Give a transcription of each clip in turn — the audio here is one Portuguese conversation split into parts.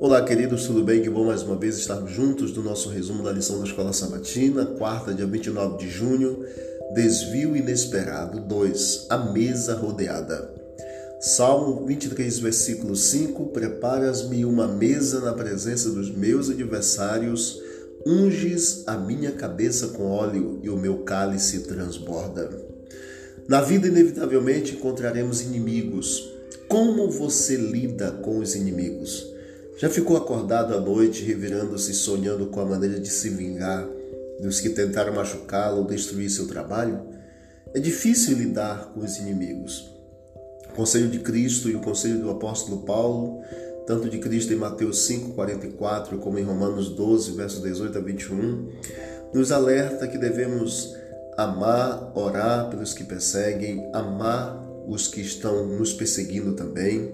Olá, queridos, tudo bem? Que bom mais uma vez estarmos juntos no nosso resumo da lição da Escola Sabatina, quarta, dia 29 de junho, Desvio Inesperado 2, A Mesa Rodeada. Salmo 23, versículo 5: Preparas-me uma mesa na presença dos meus adversários, unges a minha cabeça com óleo e o meu cálice transborda. Na vida, inevitavelmente, encontraremos inimigos. Como você lida com os inimigos? Já ficou acordado à noite, revirando-se, sonhando com a maneira de se vingar dos que tentaram machucá-lo ou destruir seu trabalho? É difícil lidar com os inimigos. O conselho de Cristo e o conselho do apóstolo Paulo, tanto de Cristo em Mateus 5:44 como em Romanos 12, versos 18 a 21, nos alerta que devemos amar, orar pelos que perseguem, amar os que estão nos perseguindo também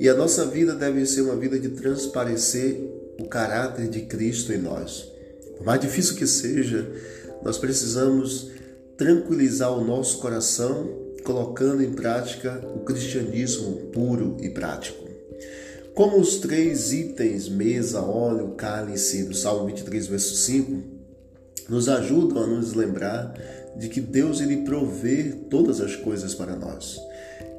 e a nossa vida deve ser uma vida de transparecer o caráter de Cristo em nós. Por mais difícil que seja, nós precisamos tranquilizar o nosso coração colocando em prática o cristianismo puro e prático. Como os três itens, mesa, óleo, cálice, do Salmo 23, verso 5, nos ajudam a nos lembrar de que Deus ele provê todas as coisas para nós.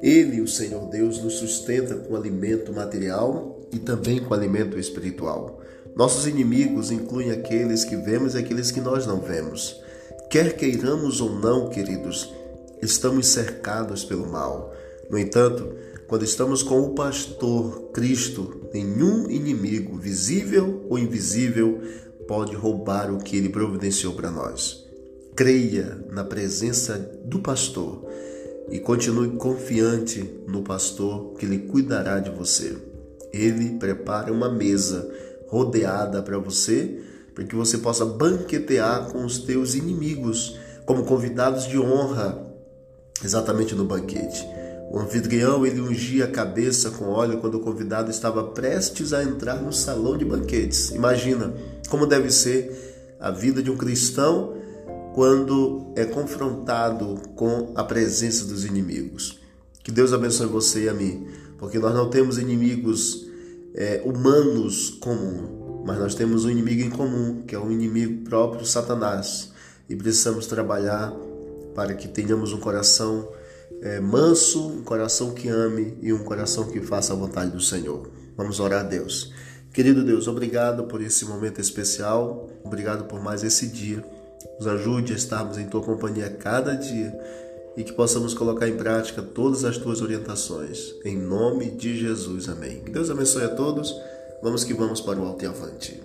Ele, o Senhor Deus, nos sustenta com alimento material e também com alimento espiritual. Nossos inimigos incluem aqueles que vemos e aqueles que nós não vemos. Quer queiramos ou não, queridos, estamos cercados pelo mal. No entanto, quando estamos com o pastor Cristo, nenhum inimigo, visível ou invisível, pode roubar o que ele providenciou para nós. Creia na presença do pastor e continue confiante no pastor que ele cuidará de você. Ele prepara uma mesa rodeada para você, para que você possa banquetear com os teus inimigos como convidados de honra, exatamente no banquete. O anfitrião ele ungia a cabeça com óleo quando o convidado estava prestes a entrar no salão de banquetes. Imagina como deve ser a vida de um cristão quando é confrontado com a presença dos inimigos. Que Deus abençoe você e a mim, porque nós não temos inimigos é, humanos comum, mas nós temos um inimigo em comum, que é o inimigo próprio Satanás, e precisamos trabalhar para que tenhamos um coração é, manso, um coração que ame e um coração que faça a vontade do Senhor. Vamos orar a Deus. Querido Deus, obrigado por esse momento especial, obrigado por mais esse dia. Nos ajude a estarmos em tua companhia cada dia e que possamos colocar em prática todas as tuas orientações. Em nome de Jesus, amém. Que Deus abençoe a todos. Vamos que vamos para o alto e avante.